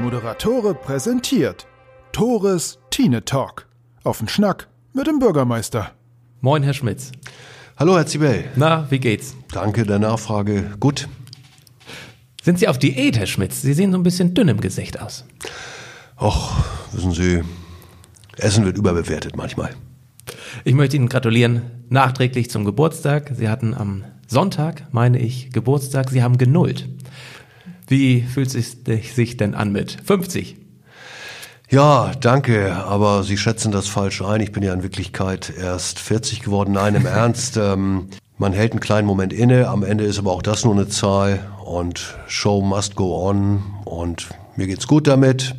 Moderatore präsentiert Tores Tine Talk. Auf den Schnack mit dem Bürgermeister. Moin, Herr Schmitz. Hallo, Herr Zibel. Na, wie geht's? Danke der Nachfrage. Gut. Sind Sie auf Diät, Herr Schmitz? Sie sehen so ein bisschen dünn im Gesicht aus. Och, wissen Sie, Essen wird überbewertet manchmal. Ich möchte Ihnen gratulieren, nachträglich zum Geburtstag. Sie hatten am Sonntag, meine ich, Geburtstag. Sie haben genullt. Wie fühlt es sich denn an mit 50? Ja, danke, aber Sie schätzen das falsch ein. Ich bin ja in Wirklichkeit erst 40 geworden. Nein, im Ernst. Ähm, man hält einen kleinen Moment inne, am Ende ist aber auch das nur eine Zahl und Show must go on und mir geht's gut damit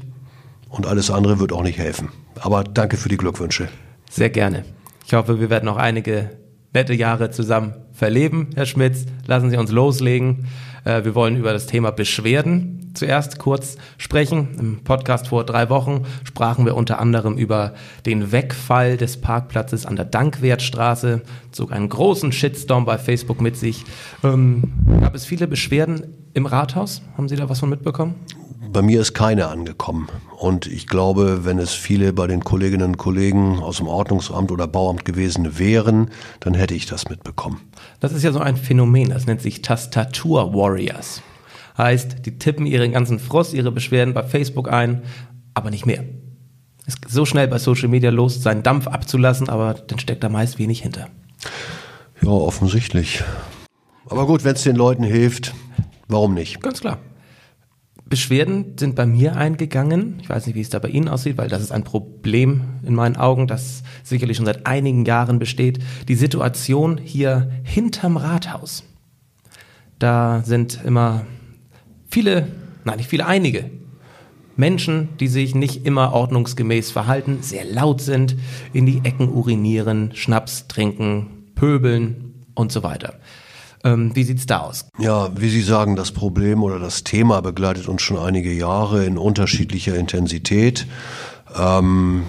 und alles andere wird auch nicht helfen. Aber danke für die Glückwünsche. Sehr gerne. Ich hoffe, wir werden noch einige nette Jahre zusammen verleben, Herr Schmitz. Lassen Sie uns loslegen. Äh, wir wollen über das Thema Beschwerden zuerst kurz sprechen. Im Podcast vor drei Wochen sprachen wir unter anderem über den Wegfall des Parkplatzes an der Dankwertstraße, zog einen großen Shitstorm bei Facebook mit sich. Ähm, gab es viele Beschwerden im Rathaus? Haben Sie da was von mitbekommen? Bei mir ist keine angekommen. Und ich glaube, wenn es viele bei den Kolleginnen und Kollegen aus dem Ordnungsamt oder Bauamt gewesen wären, dann hätte ich das mitbekommen. Das ist ja so ein Phänomen, das nennt sich Tastatur-Warriors. Heißt, die tippen ihren ganzen Frust, ihre Beschwerden bei Facebook ein, aber nicht mehr. Es ist so schnell bei Social Media los, seinen Dampf abzulassen, aber dann steckt da meist wenig hinter. Ja, offensichtlich. Aber gut, wenn es den Leuten hilft, warum nicht? Ganz klar. Beschwerden sind bei mir eingegangen. Ich weiß nicht, wie es da bei Ihnen aussieht, weil das ist ein Problem in meinen Augen, das sicherlich schon seit einigen Jahren besteht. Die Situation hier hinterm Rathaus. Da sind immer viele, nein, nicht viele, einige Menschen, die sich nicht immer ordnungsgemäß verhalten, sehr laut sind, in die Ecken urinieren, Schnaps trinken, pöbeln und so weiter. Ähm, wie sieht's da aus? Ja, wie Sie sagen, das Problem oder das Thema begleitet uns schon einige Jahre in unterschiedlicher Intensität. Ähm,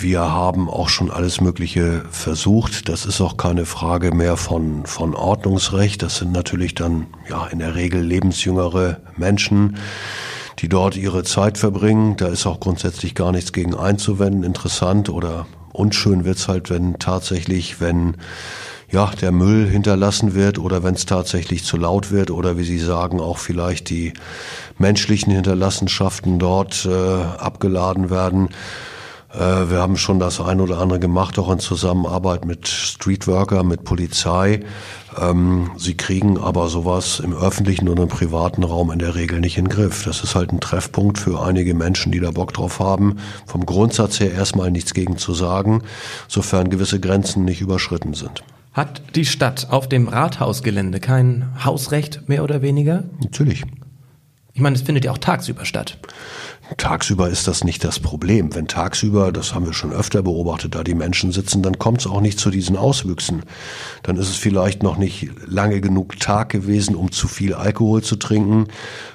wir haben auch schon alles Mögliche versucht. Das ist auch keine Frage mehr von, von Ordnungsrecht. Das sind natürlich dann ja in der Regel lebensjüngere Menschen, die dort ihre Zeit verbringen. Da ist auch grundsätzlich gar nichts gegen einzuwenden. Interessant oder unschön wird's halt, wenn tatsächlich, wenn ja, der Müll hinterlassen wird oder wenn es tatsächlich zu laut wird oder wie Sie sagen, auch vielleicht die menschlichen Hinterlassenschaften dort äh, abgeladen werden. Äh, wir haben schon das ein oder andere gemacht, auch in Zusammenarbeit mit Streetworker, mit Polizei. Ähm, sie kriegen aber sowas im öffentlichen und im privaten Raum in der Regel nicht in den Griff. Das ist halt ein Treffpunkt für einige Menschen, die da Bock drauf haben. Vom Grundsatz her erstmal nichts gegen zu sagen, sofern gewisse Grenzen nicht überschritten sind. Hat die Stadt auf dem Rathausgelände kein Hausrecht mehr oder weniger? Natürlich. Ich meine, es findet ja auch tagsüber statt. Tagsüber ist das nicht das Problem. Wenn tagsüber, das haben wir schon öfter beobachtet, da die Menschen sitzen, dann kommt es auch nicht zu diesen Auswüchsen. Dann ist es vielleicht noch nicht lange genug Tag gewesen, um zu viel Alkohol zu trinken.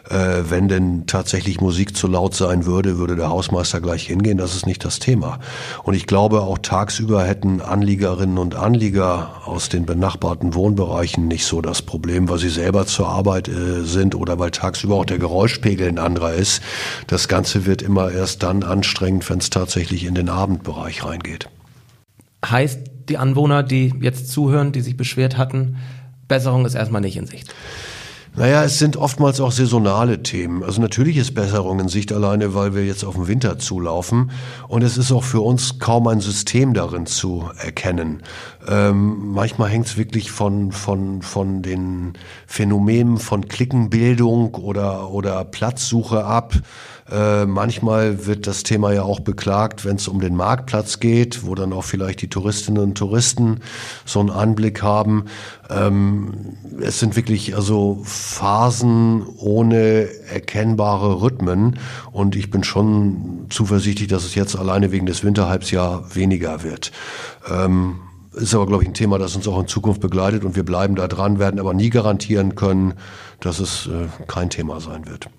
Äh, wenn denn tatsächlich Musik zu laut sein würde, würde der Hausmeister gleich hingehen. Das ist nicht das Thema. Und ich glaube, auch tagsüber hätten Anliegerinnen und Anlieger aus den benachbarten Wohnbereichen nicht so das Problem, weil sie selber zur Arbeit äh, sind oder weil tagsüber auch der Geräuschpegel ein anderer ist. Das Ganze wird immer erst dann anstrengend, wenn es tatsächlich in den Abendbereich reingeht. Heißt, die Anwohner, die jetzt zuhören, die sich beschwert hatten, Besserung ist erstmal nicht in Sicht. Naja, es sind oftmals auch saisonale Themen. Also natürlich ist Besserung in Sicht alleine, weil wir jetzt auf den Winter zulaufen. Und es ist auch für uns kaum ein System darin zu erkennen. Ähm, manchmal hängt es wirklich von, von, von den Phänomenen von Klickenbildung oder, oder Platzsuche ab. Äh, manchmal wird das Thema ja auch beklagt, wenn es um den Marktplatz geht, wo dann auch vielleicht die Touristinnen und Touristen so einen Anblick haben. Ähm, es sind wirklich also Phasen ohne erkennbare Rhythmen und ich bin schon zuversichtlich, dass es jetzt alleine wegen des Winterhalbsjahr weniger wird. Ähm, ist aber, glaube ich, ein Thema, das uns auch in Zukunft begleitet und wir bleiben da dran, werden aber nie garantieren können, dass es äh, kein Thema sein wird.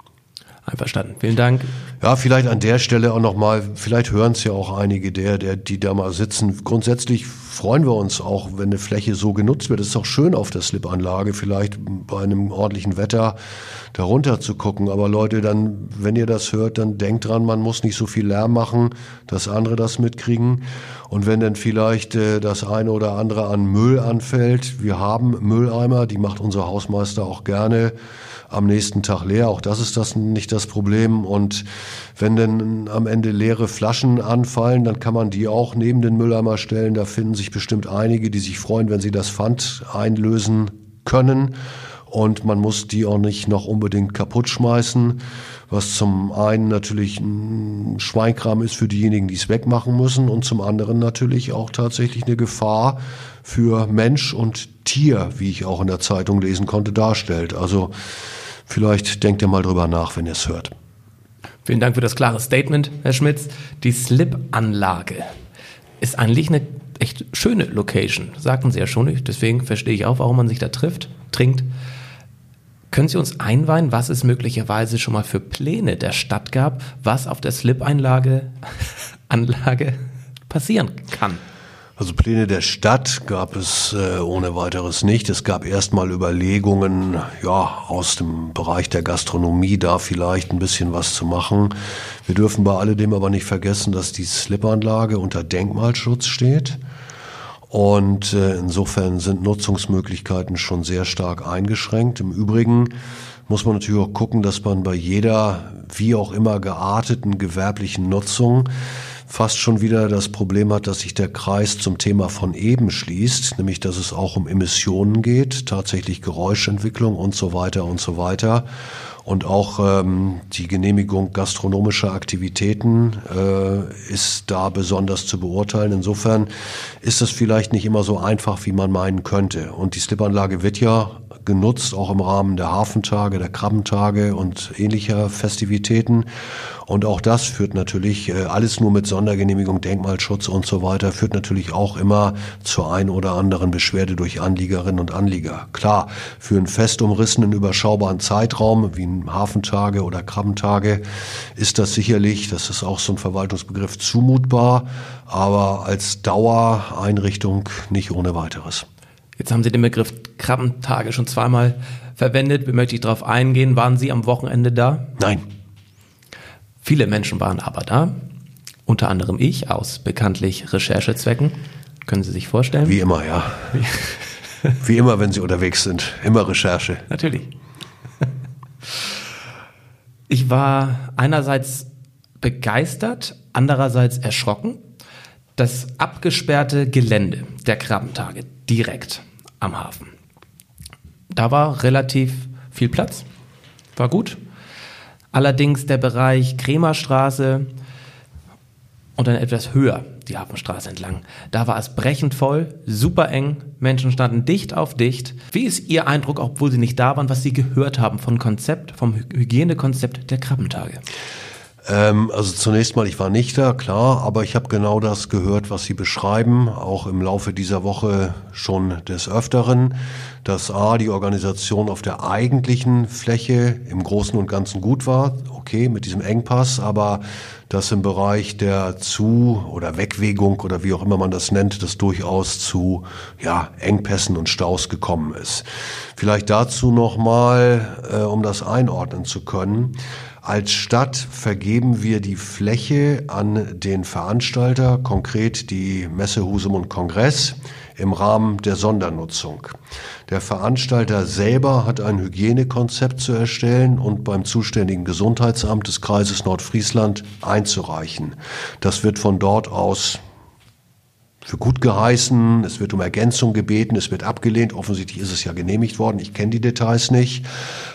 Einverstanden. Vielen Dank. Ja, vielleicht an der Stelle auch nochmal, vielleicht hören es ja auch einige der, der, die da mal sitzen. Grundsätzlich freuen wir uns auch, wenn eine Fläche so genutzt wird. Es ist auch schön auf der Slipanlage, vielleicht bei einem ordentlichen Wetter darunter zu gucken. Aber Leute, dann, wenn ihr das hört, dann denkt dran, man muss nicht so viel Lärm machen, dass andere das mitkriegen. Und wenn dann vielleicht äh, das eine oder andere an Müll anfällt, wir haben Mülleimer, die macht unser Hausmeister auch gerne am nächsten Tag leer. Auch das ist das nicht das Problem. Und wenn dann am Ende leere Flaschen anfallen, dann kann man die auch neben den Mülleimer stellen. Da finden sich bestimmt einige, die sich freuen, wenn sie das Pfand einlösen können. Und man muss die auch nicht noch unbedingt kaputt schmeißen, was zum einen natürlich ein Schweinkram ist für diejenigen, die es wegmachen müssen und zum anderen natürlich auch tatsächlich eine Gefahr für Mensch und Tier, wie ich auch in der Zeitung lesen konnte, darstellt. Also Vielleicht denkt ihr mal drüber nach, wenn ihr es hört. Vielen Dank für das klare Statement, Herr Schmitz. Die Slip-Anlage ist eigentlich eine echt schöne Location, sagten Sie ja schon. Deswegen verstehe ich auch, warum man sich da trifft, trinkt. Können Sie uns einweihen, was es möglicherweise schon mal für Pläne der Stadt gab, was auf der Slip-Anlage Anlage passieren kann? Also Pläne der Stadt gab es äh, ohne weiteres nicht. Es gab erstmal Überlegungen, ja, aus dem Bereich der Gastronomie da vielleicht ein bisschen was zu machen. Wir dürfen bei alledem aber nicht vergessen, dass die Slipanlage unter Denkmalschutz steht. Und äh, insofern sind Nutzungsmöglichkeiten schon sehr stark eingeschränkt. Im Übrigen muss man natürlich auch gucken, dass man bei jeder, wie auch immer gearteten gewerblichen Nutzung fast schon wieder das Problem hat, dass sich der Kreis zum Thema von eben schließt, nämlich dass es auch um Emissionen geht, tatsächlich Geräuschentwicklung und so weiter und so weiter. Und auch ähm, die Genehmigung gastronomischer Aktivitäten äh, ist da besonders zu beurteilen. Insofern ist das vielleicht nicht immer so einfach, wie man meinen könnte. Und die Slipanlage wird ja genutzt, auch im Rahmen der Hafentage, der Krabbentage und ähnlicher Festivitäten. Und auch das führt natürlich, äh, alles nur mit Sondergenehmigung, Denkmalschutz und so weiter, führt natürlich auch immer zur ein oder anderen Beschwerde durch Anliegerinnen und Anlieger. Klar, für einen fest umrissenen, überschaubaren Zeitraum, wie ein Hafentage oder Krabbentage, ist das sicherlich, das ist auch so ein Verwaltungsbegriff, zumutbar, aber als Dauereinrichtung nicht ohne weiteres. Jetzt haben Sie den Begriff Krabbentage schon zweimal verwendet. Wie möchte ich darauf eingehen? Waren Sie am Wochenende da? Nein. Viele Menschen waren aber da. Unter anderem ich aus bekanntlich Recherchezwecken. Können Sie sich vorstellen? Wie immer, ja. Wie immer, wenn Sie unterwegs sind. Immer Recherche. Natürlich. Ich war einerseits begeistert, andererseits erschrocken. Das abgesperrte Gelände der Krabbentage direkt am Hafen. Da war relativ viel Platz, war gut. Allerdings der Bereich Kremerstraße und dann etwas höher die Hafenstraße entlang. Da war es brechend voll, super eng, Menschen standen dicht auf dicht. Wie ist Ihr Eindruck, obwohl Sie nicht da waren, was Sie gehört haben vom Konzept, vom Hygienekonzept der Krabbentage? Ähm, also zunächst mal, ich war nicht da, klar, aber ich habe genau das gehört, was Sie beschreiben, auch im Laufe dieser Woche schon des Öfteren, dass A, die Organisation auf der eigentlichen Fläche im Großen und Ganzen gut war, okay, mit diesem Engpass, aber dass im Bereich der Zu- oder Wegwegung oder wie auch immer man das nennt, das durchaus zu ja, Engpässen und Staus gekommen ist. Vielleicht dazu nochmal, äh, um das einordnen zu können. Als Stadt vergeben wir die Fläche an den Veranstalter, konkret die Messe Husum und Kongress, im Rahmen der Sondernutzung. Der Veranstalter selber hat ein Hygienekonzept zu erstellen und beim zuständigen Gesundheitsamt des Kreises Nordfriesland einzureichen. Das wird von dort aus für gut geheißen, es wird um Ergänzung gebeten, es wird abgelehnt. Offensichtlich ist es ja genehmigt worden. Ich kenne die Details nicht.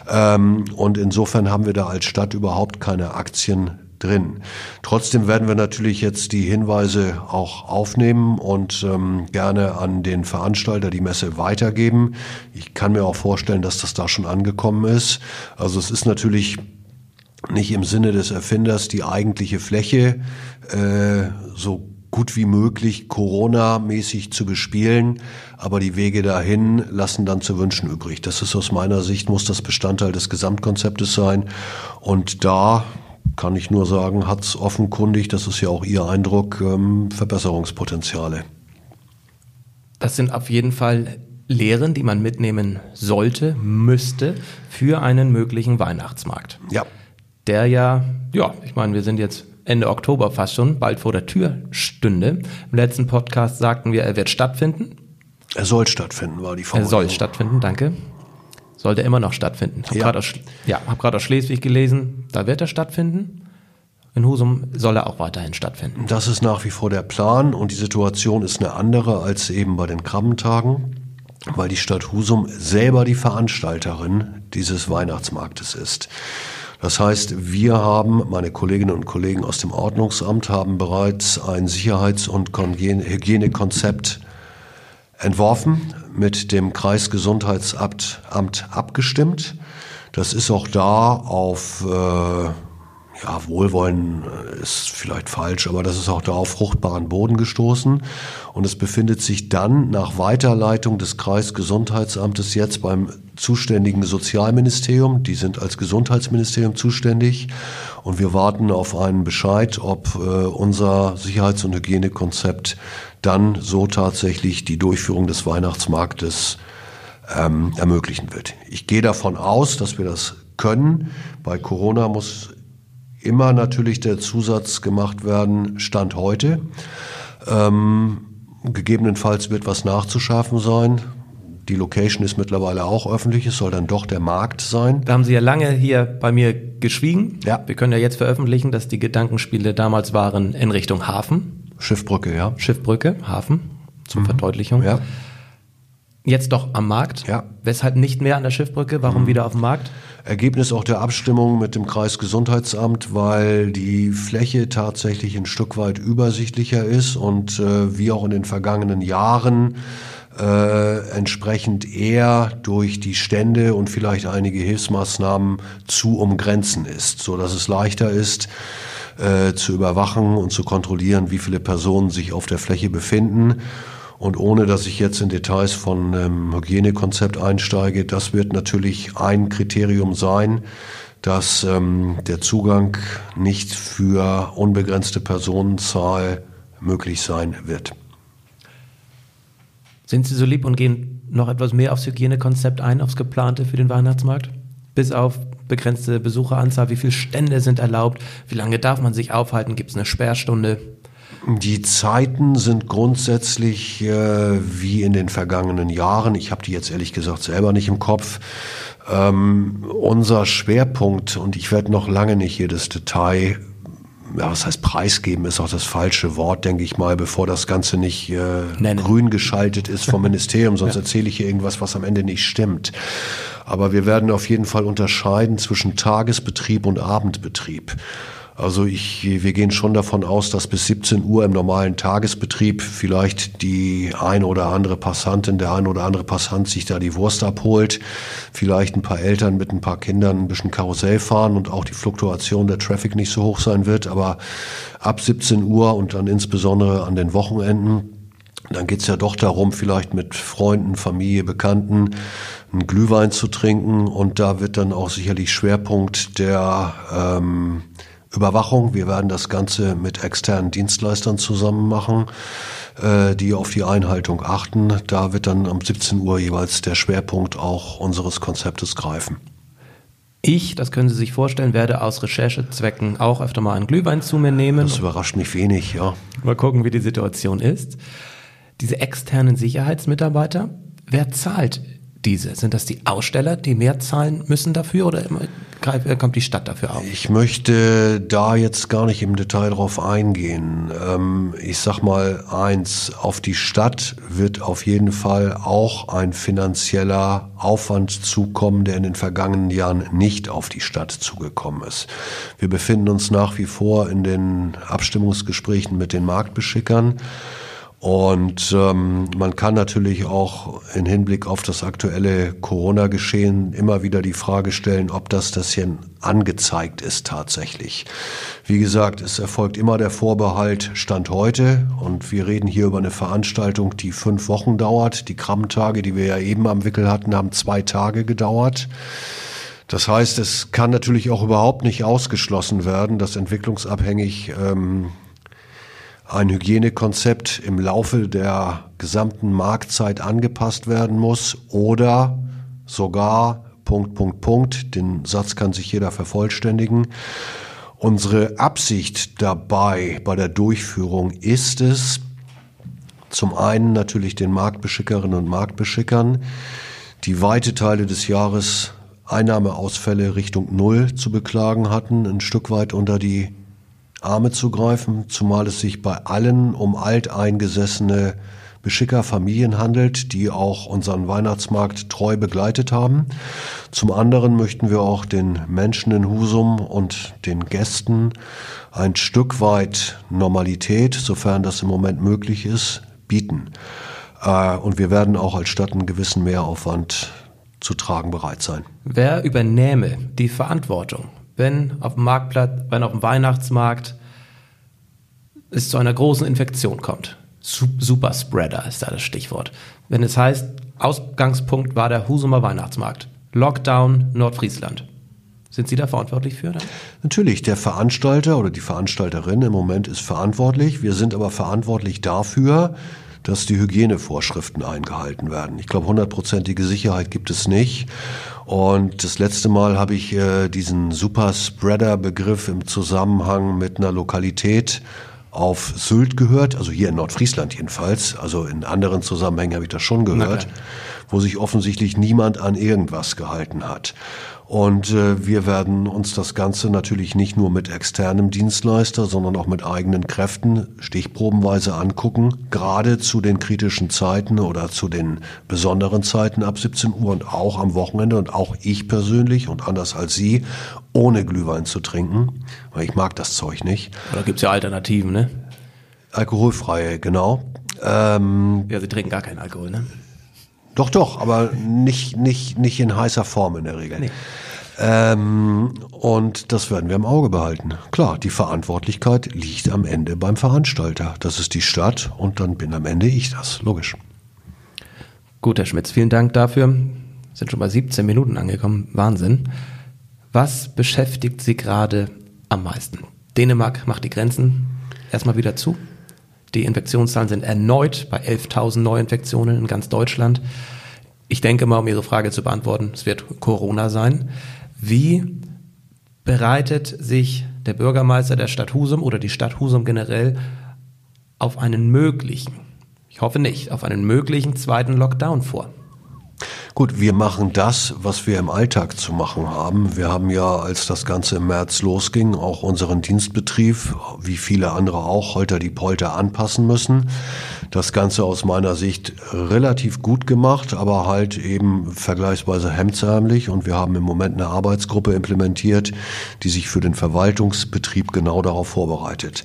Ähm, und insofern haben wir da als Stadt überhaupt keine Aktien drin. Trotzdem werden wir natürlich jetzt die Hinweise auch aufnehmen und ähm, gerne an den Veranstalter die Messe weitergeben. Ich kann mir auch vorstellen, dass das da schon angekommen ist. Also es ist natürlich nicht im Sinne des Erfinders die eigentliche Fläche äh, so gut wie möglich Corona-mäßig zu bespielen, aber die Wege dahin lassen dann zu wünschen übrig. Das ist aus meiner Sicht, muss das Bestandteil des Gesamtkonzeptes sein. Und da kann ich nur sagen, hat es offenkundig, das ist ja auch Ihr Eindruck, ähm, Verbesserungspotenziale. Das sind auf jeden Fall Lehren, die man mitnehmen sollte, müsste für einen möglichen Weihnachtsmarkt. Ja. Der ja, ja, ich meine, wir sind jetzt Ende Oktober fast schon, bald vor der Tür stünde. Im letzten Podcast sagten wir, er wird stattfinden. Er soll stattfinden, war die Er Formulierung. soll stattfinden, danke. Sollte immer noch stattfinden. Hab Ja. grad aus, ja, habe gerade aus Schleswig gelesen, da wird er stattfinden. In Husum soll er auch weiterhin stattfinden. Das ist nach wie vor der Plan und die Situation ist eine andere als eben bei den Krabbentagen, weil die Stadt Husum selber die Veranstalterin dieses Weihnachtsmarktes ist. Das heißt, wir haben, meine Kolleginnen und Kollegen aus dem Ordnungsamt haben bereits ein Sicherheits- und Hygiene- Hygienekonzept entworfen, mit dem Kreisgesundheitsamt Amt abgestimmt. Das ist auch da auf äh, ja, Wohlwollen äh, ist vielleicht falsch, aber das ist auch da auf fruchtbaren Boden gestoßen. Und es befindet sich dann nach Weiterleitung des Kreisgesundheitsamtes jetzt beim zuständigen Sozialministerium. Die sind als Gesundheitsministerium zuständig. Und wir warten auf einen Bescheid, ob äh, unser Sicherheits- und Hygienekonzept dann so tatsächlich die Durchführung des Weihnachtsmarktes ähm, ermöglichen wird. Ich gehe davon aus, dass wir das können. Bei Corona muss immer natürlich der Zusatz gemacht werden, Stand heute. Ähm, gegebenenfalls wird was nachzuschaffen sein. Die Location ist mittlerweile auch öffentlich, es soll dann doch der Markt sein. Da haben Sie ja lange hier bei mir geschwiegen. Ja. Wir können ja jetzt veröffentlichen, dass die Gedankenspiele damals waren in Richtung Hafen, Schiffbrücke, ja. Schiffbrücke, Hafen, zur Verdeutlichung. Ja. Jetzt doch am Markt. Ja. Weshalb nicht mehr an der Schiffbrücke? Warum wieder auf dem Markt? Ergebnis auch der Abstimmung mit dem Kreisgesundheitsamt, weil die Fläche tatsächlich ein Stück weit übersichtlicher ist und äh, wie auch in den vergangenen Jahren äh, entsprechend eher durch die Stände und vielleicht einige Hilfsmaßnahmen zu umgrenzen ist, so dass es leichter ist, äh, zu überwachen und zu kontrollieren, wie viele Personen sich auf der Fläche befinden. Und ohne dass ich jetzt in Details von ähm, Hygienekonzept einsteige, das wird natürlich ein Kriterium sein, dass ähm, der Zugang nicht für unbegrenzte Personenzahl möglich sein wird. Sind Sie so lieb und gehen noch etwas mehr aufs Hygienekonzept ein, aufs geplante für den Weihnachtsmarkt? Bis auf begrenzte Besucheranzahl, wie viele Stände sind erlaubt, wie lange darf man sich aufhalten, gibt es eine Sperrstunde? Die Zeiten sind grundsätzlich äh, wie in den vergangenen Jahren. Ich habe die jetzt ehrlich gesagt selber nicht im Kopf. Ähm, unser Schwerpunkt, und ich werde noch lange nicht jedes Detail, ja, was heißt preisgeben, ist auch das falsche Wort, denke ich mal, bevor das Ganze nicht äh, grün geschaltet ist vom Ministerium, sonst erzähle ich hier irgendwas, was am Ende nicht stimmt. Aber wir werden auf jeden Fall unterscheiden zwischen Tagesbetrieb und Abendbetrieb. Also ich, wir gehen schon davon aus, dass bis 17 Uhr im normalen Tagesbetrieb vielleicht die ein oder andere Passantin, der ein oder andere Passant sich da die Wurst abholt, vielleicht ein paar Eltern mit ein paar Kindern ein bisschen Karussell fahren und auch die Fluktuation der Traffic nicht so hoch sein wird. Aber ab 17 Uhr und dann insbesondere an den Wochenenden dann geht's ja doch darum, vielleicht mit Freunden, Familie, Bekannten einen Glühwein zu trinken. Und da wird dann auch sicherlich Schwerpunkt der ähm, Überwachung. Wir werden das Ganze mit externen Dienstleistern zusammen machen, äh, die auf die Einhaltung achten. Da wird dann um 17 Uhr jeweils der Schwerpunkt auch unseres Konzeptes greifen. Ich, das können Sie sich vorstellen, werde aus Recherchezwecken auch öfter mal einen Glühwein zu mir nehmen. Das überrascht mich wenig, ja. Mal gucken, wie die Situation ist. Diese externen Sicherheitsmitarbeiter, wer zahlt diese? Sind das die Aussteller, die mehr zahlen müssen dafür oder äh, kommt die Stadt dafür auf? Ich möchte da jetzt gar nicht im Detail drauf eingehen. Ähm, ich sag mal eins, auf die Stadt wird auf jeden Fall auch ein finanzieller Aufwand zukommen, der in den vergangenen Jahren nicht auf die Stadt zugekommen ist. Wir befinden uns nach wie vor in den Abstimmungsgesprächen mit den Marktbeschickern. Und ähm, man kann natürlich auch in Hinblick auf das aktuelle Corona-Geschehen immer wieder die Frage stellen, ob das das hier angezeigt ist tatsächlich. Wie gesagt, es erfolgt immer der Vorbehalt Stand heute und wir reden hier über eine Veranstaltung, die fünf Wochen dauert. Die Krammtage, die wir ja eben am Wickel hatten, haben zwei Tage gedauert. Das heißt, es kann natürlich auch überhaupt nicht ausgeschlossen werden, dass entwicklungsabhängig ähm, ein Hygienekonzept im Laufe der gesamten Marktzeit angepasst werden muss oder sogar Punkt, Punkt, Punkt, den Satz kann sich jeder vervollständigen. Unsere Absicht dabei bei der Durchführung ist es, zum einen natürlich den Marktbeschickerinnen und Marktbeschickern, die weite Teile des Jahres Einnahmeausfälle Richtung Null zu beklagen hatten, ein Stück weit unter die Arme zu greifen, zumal es sich bei allen um alteingesessene Beschickerfamilien handelt, die auch unseren Weihnachtsmarkt treu begleitet haben. Zum anderen möchten wir auch den Menschen in Husum und den Gästen ein Stück weit Normalität, sofern das im Moment möglich ist, bieten. Äh, und wir werden auch als Stadt einen gewissen Mehraufwand zu tragen bereit sein. Wer übernehme die Verantwortung, wenn auf dem Marktplatz, wenn auf dem Weihnachtsmarkt es zu einer großen Infektion kommt? Superspreader ist da das Stichwort. Wenn es heißt, Ausgangspunkt war der Husumer Weihnachtsmarkt. Lockdown Nordfriesland. Sind Sie da verantwortlich für? Dann? Natürlich, der Veranstalter oder die Veranstalterin im Moment ist verantwortlich. Wir sind aber verantwortlich dafür, dass die Hygienevorschriften eingehalten werden. Ich glaube, hundertprozentige Sicherheit gibt es nicht. Und das letzte Mal habe ich äh, diesen Superspreader-Begriff im Zusammenhang mit einer Lokalität auf Sylt gehört, also hier in Nordfriesland jedenfalls, also in anderen Zusammenhängen habe ich das schon gehört, wo sich offensichtlich niemand an irgendwas gehalten hat. Und äh, wir werden uns das Ganze natürlich nicht nur mit externem Dienstleister, sondern auch mit eigenen Kräften stichprobenweise angucken, gerade zu den kritischen Zeiten oder zu den besonderen Zeiten ab 17 Uhr und auch am Wochenende und auch ich persönlich und anders als Sie, ohne Glühwein zu trinken, weil ich mag das Zeug nicht. Oder gibt's ja Alternativen, ne? Alkoholfreie, genau. Ähm, ja, Sie trinken gar keinen Alkohol, ne? Doch, doch, aber nicht, nicht, nicht in heißer Form in der Regel. Nee. Ähm, und das werden wir im Auge behalten. Klar, die Verantwortlichkeit liegt am Ende beim Veranstalter. Das ist die Stadt und dann bin am Ende ich das. Logisch. Gut, Herr Schmitz, vielen Dank dafür. Sind schon bei 17 Minuten angekommen. Wahnsinn. Was beschäftigt Sie gerade am meisten? Dänemark macht die Grenzen erstmal wieder zu. Die Infektionszahlen sind erneut bei 11.000 Neuinfektionen in ganz Deutschland. Ich denke mal, um Ihre Frage zu beantworten, es wird Corona sein. Wie bereitet sich der Bürgermeister der Stadt Husum oder die Stadt Husum generell auf einen möglichen, ich hoffe nicht, auf einen möglichen zweiten Lockdown vor? Gut, wir machen das, was wir im Alltag zu machen haben. Wir haben ja, als das Ganze im März losging, auch unseren Dienstbetrieb, wie viele andere auch, holter die Polter anpassen müssen. Das Ganze aus meiner Sicht relativ gut gemacht, aber halt eben vergleichsweise hemdsärmlich. Und wir haben im Moment eine Arbeitsgruppe implementiert, die sich für den Verwaltungsbetrieb genau darauf vorbereitet.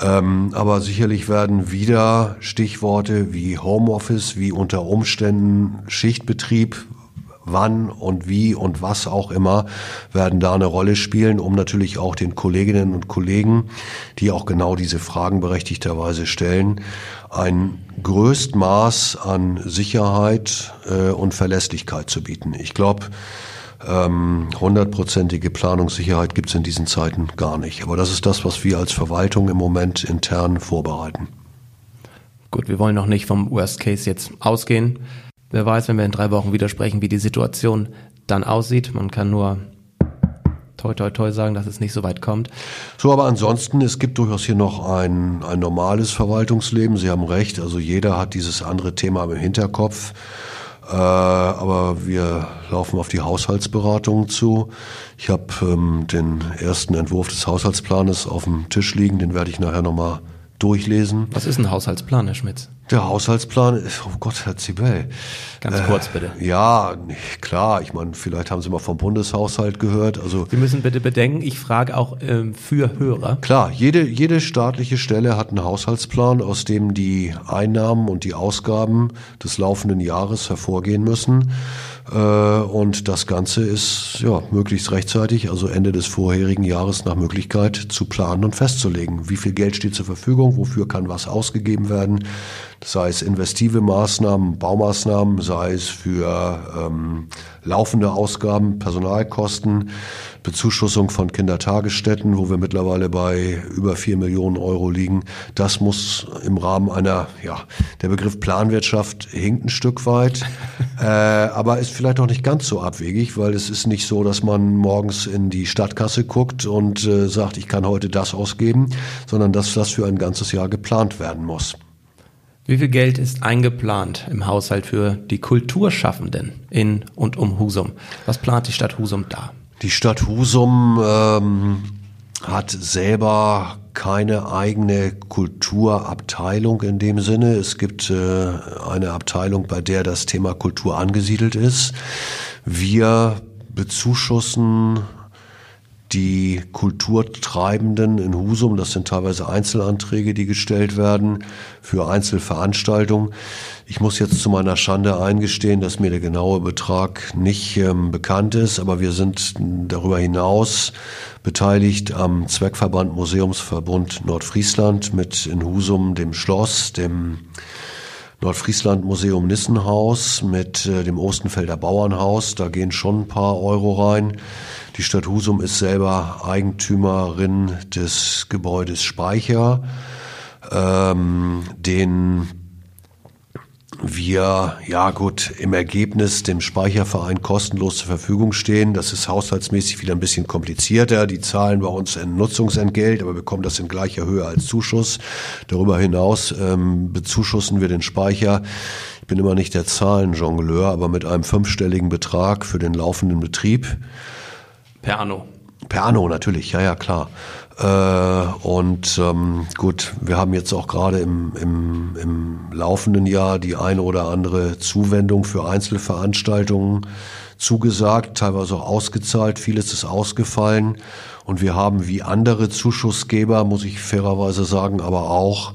Ähm, aber sicherlich werden wieder Stichworte wie Homeoffice, wie unter Umständen Schichtbetrieb, wann und wie und was auch immer werden da eine Rolle spielen, um natürlich auch den Kolleginnen und Kollegen, die auch genau diese Fragen berechtigterweise stellen, ein Größtmaß an Sicherheit äh, und Verlässlichkeit zu bieten. Ich glaube, ähm, hundertprozentige Planungssicherheit gibt es in diesen Zeiten gar nicht. Aber das ist das, was wir als Verwaltung im Moment intern vorbereiten. Gut, wir wollen noch nicht vom Worst Case jetzt ausgehen. Wer weiß, wenn wir in drei Wochen wieder sprechen, wie die Situation dann aussieht. Man kann nur toi toi toi sagen, dass es nicht so weit kommt. So, aber ansonsten, es gibt durchaus hier noch ein, ein normales Verwaltungsleben. Sie haben recht, also jeder hat dieses andere Thema im Hinterkopf. Äh, aber wir laufen auf die Haushaltsberatung zu. Ich habe ähm, den ersten Entwurf des Haushaltsplanes auf dem Tisch liegen, den werde ich nachher nochmal durchlesen. Was ist ein Haushaltsplan, Herr Schmitz? Der Haushaltsplan ist, oh Gott, Herr Zibel. Ganz kurz bitte. Äh, ja, klar, ich meine, vielleicht haben Sie mal vom Bundeshaushalt gehört. Also Sie müssen bitte bedenken, ich frage auch ähm, für Hörer. Klar, jede, jede staatliche Stelle hat einen Haushaltsplan, aus dem die Einnahmen und die Ausgaben des laufenden Jahres hervorgehen müssen. Äh, und das Ganze ist ja möglichst rechtzeitig, also Ende des vorherigen Jahres nach Möglichkeit zu planen und festzulegen. Wie viel Geld steht zur Verfügung, wofür kann was ausgegeben werden. sei es investive Maßnahmen, Baumaßnahmen, sei es für ähm, laufende Ausgaben, Personalkosten, Bezuschussung von Kindertagesstätten, wo wir mittlerweile bei über vier Millionen Euro liegen. Das muss im Rahmen einer, ja, der Begriff Planwirtschaft hinkt ein Stück weit, äh, aber ist vielleicht auch nicht ganz so abwegig, weil es ist nicht so, dass man morgens in die Stadtkasse guckt und äh, sagt, ich kann heute das ausgeben, sondern dass das für ein ganzes Jahr geplant werden muss. Wie viel Geld ist eingeplant im Haushalt für die Kulturschaffenden in und um Husum? Was plant die Stadt Husum da? Die Stadt Husum ähm, hat selber keine eigene Kulturabteilung in dem Sinne. Es gibt äh, eine Abteilung, bei der das Thema Kultur angesiedelt ist. Wir bezuschussen die Kulturtreibenden in Husum, das sind teilweise Einzelanträge, die gestellt werden für Einzelveranstaltungen. Ich muss jetzt zu meiner Schande eingestehen, dass mir der genaue Betrag nicht ähm, bekannt ist, aber wir sind darüber hinaus beteiligt am Zweckverband Museumsverbund Nordfriesland mit in Husum dem Schloss, dem Nordfriesland Museum Nissenhaus mit äh, dem Ostenfelder Bauernhaus. Da gehen schon ein paar Euro rein. Die Stadt Husum ist selber Eigentümerin des Gebäudes Speicher, ähm, den wir, ja gut, im Ergebnis dem Speicherverein kostenlos zur Verfügung stehen. Das ist haushaltsmäßig wieder ein bisschen komplizierter. Die zahlen bei uns ein Nutzungsentgelt, aber bekommen das in gleicher Höhe als Zuschuss. Darüber hinaus ähm, bezuschussen wir den Speicher. Ich bin immer nicht der Zahlenjongleur, aber mit einem fünfstelligen Betrag für den laufenden Betrieb. Per Anno. Per Anno natürlich, ja, ja, klar. Äh, und ähm, gut, wir haben jetzt auch gerade im, im, im laufenden Jahr die eine oder andere Zuwendung für Einzelveranstaltungen zugesagt, teilweise auch ausgezahlt, vieles ist ausgefallen. Und wir haben wie andere Zuschussgeber, muss ich fairerweise sagen, aber auch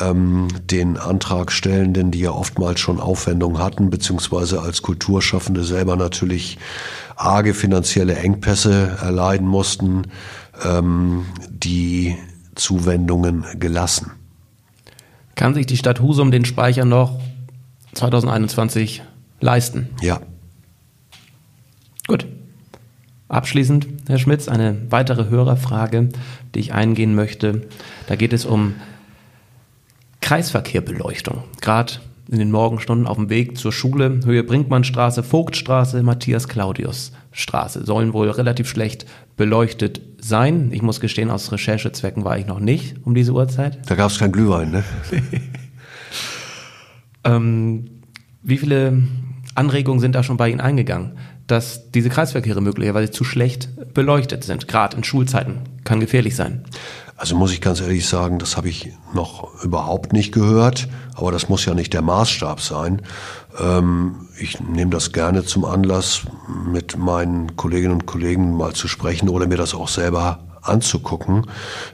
ähm, den Antragstellenden, die ja oftmals schon Aufwendungen hatten, beziehungsweise als Kulturschaffende selber natürlich arge finanzielle Engpässe erleiden mussten, ähm, die Zuwendungen gelassen. Kann sich die Stadt Husum den Speicher noch 2021 leisten? Ja. Gut. Abschließend, Herr Schmitz, eine weitere Hörerfrage, die ich eingehen möchte. Da geht es um Kreisverkehrbeleuchtung. Gerade in den Morgenstunden auf dem Weg zur Schule, Höhe Brinkmannstraße, Vogtstraße, Matthias-Claudius-Straße, sollen wohl relativ schlecht beleuchtet sein. Ich muss gestehen, aus Recherchezwecken war ich noch nicht um diese Uhrzeit. Da gab es kein Glühwein, ne? ähm, wie viele Anregungen sind da schon bei Ihnen eingegangen, dass diese Kreisverkehre möglicherweise zu schlecht beleuchtet sind, gerade in Schulzeiten? Kann gefährlich sein. Also muss ich ganz ehrlich sagen, das habe ich noch überhaupt nicht gehört, aber das muss ja nicht der Maßstab sein. Ähm, ich nehme das gerne zum Anlass, mit meinen Kolleginnen und Kollegen mal zu sprechen oder mir das auch selber anzugucken.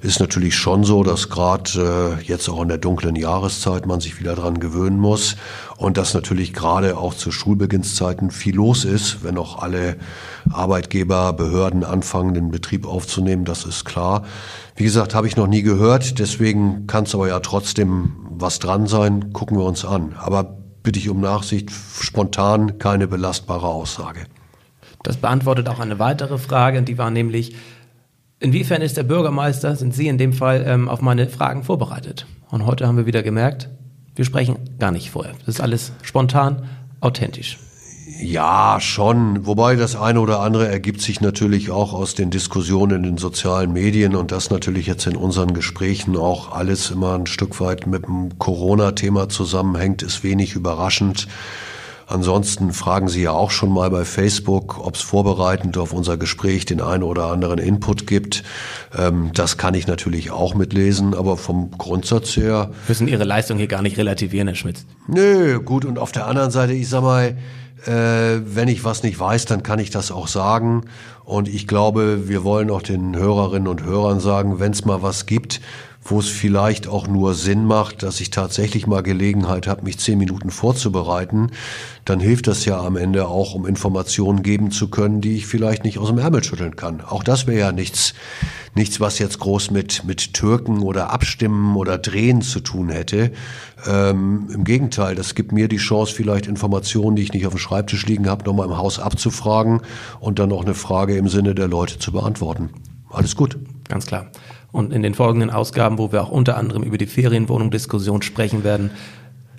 Ist natürlich schon so, dass gerade äh, jetzt auch in der dunklen Jahreszeit man sich wieder dran gewöhnen muss und dass natürlich gerade auch zu Schulbeginnszeiten viel los ist, wenn auch alle Arbeitgeber, Behörden anfangen, den Betrieb aufzunehmen, das ist klar. Wie gesagt, habe ich noch nie gehört, deswegen kann es aber ja trotzdem was dran sein, gucken wir uns an. Aber bitte ich um Nachsicht, spontan keine belastbare Aussage. Das beantwortet auch eine weitere Frage, die war nämlich, Inwiefern ist der Bürgermeister, sind Sie in dem Fall, ähm, auf meine Fragen vorbereitet? Und heute haben wir wieder gemerkt, wir sprechen gar nicht vorher. Das ist alles spontan, authentisch. Ja, schon. Wobei das eine oder andere ergibt sich natürlich auch aus den Diskussionen in den sozialen Medien und das natürlich jetzt in unseren Gesprächen auch alles immer ein Stück weit mit dem Corona-Thema zusammenhängt, ist wenig überraschend. Ansonsten fragen Sie ja auch schon mal bei Facebook, ob es vorbereitend auf unser Gespräch den einen oder anderen Input gibt. Ähm, das kann ich natürlich auch mitlesen, aber vom Grundsatz her. Müssen Ihre Leistung hier gar nicht relativieren, Herr Schmitz. Nö, gut. Und auf der anderen Seite, ich sag mal, äh, wenn ich was nicht weiß, dann kann ich das auch sagen. Und ich glaube, wir wollen auch den Hörerinnen und Hörern sagen, wenn es mal was gibt, wo es vielleicht auch nur Sinn macht, dass ich tatsächlich mal Gelegenheit habe, mich zehn Minuten vorzubereiten, dann hilft das ja am Ende auch, um Informationen geben zu können, die ich vielleicht nicht aus dem Ärmel schütteln kann. Auch das wäre ja nichts, nichts, was jetzt groß mit, mit Türken oder Abstimmen oder Drehen zu tun hätte. Ähm, Im Gegenteil, das gibt mir die Chance, vielleicht Informationen, die ich nicht auf dem Schreibtisch liegen habe, nochmal im Haus abzufragen und dann auch eine Frage im Sinne der Leute zu beantworten. Alles gut. Ganz klar. Und in den folgenden Ausgaben, wo wir auch unter anderem über die Ferienwohnung-Diskussion sprechen werden,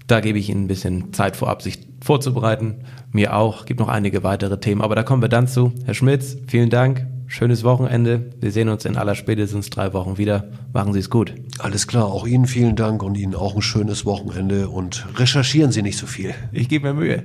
da gebe ich Ihnen ein bisschen Zeit vorab, sich vorzubereiten. Mir auch. Gibt noch einige weitere Themen, aber da kommen wir dann zu. Herr Schmitz, vielen Dank. Schönes Wochenende. Wir sehen uns in aller spätestens drei Wochen wieder. Machen Sie es gut. Alles klar. Auch Ihnen vielen Dank und Ihnen auch ein schönes Wochenende und recherchieren Sie nicht so viel. Ich gebe mir Mühe.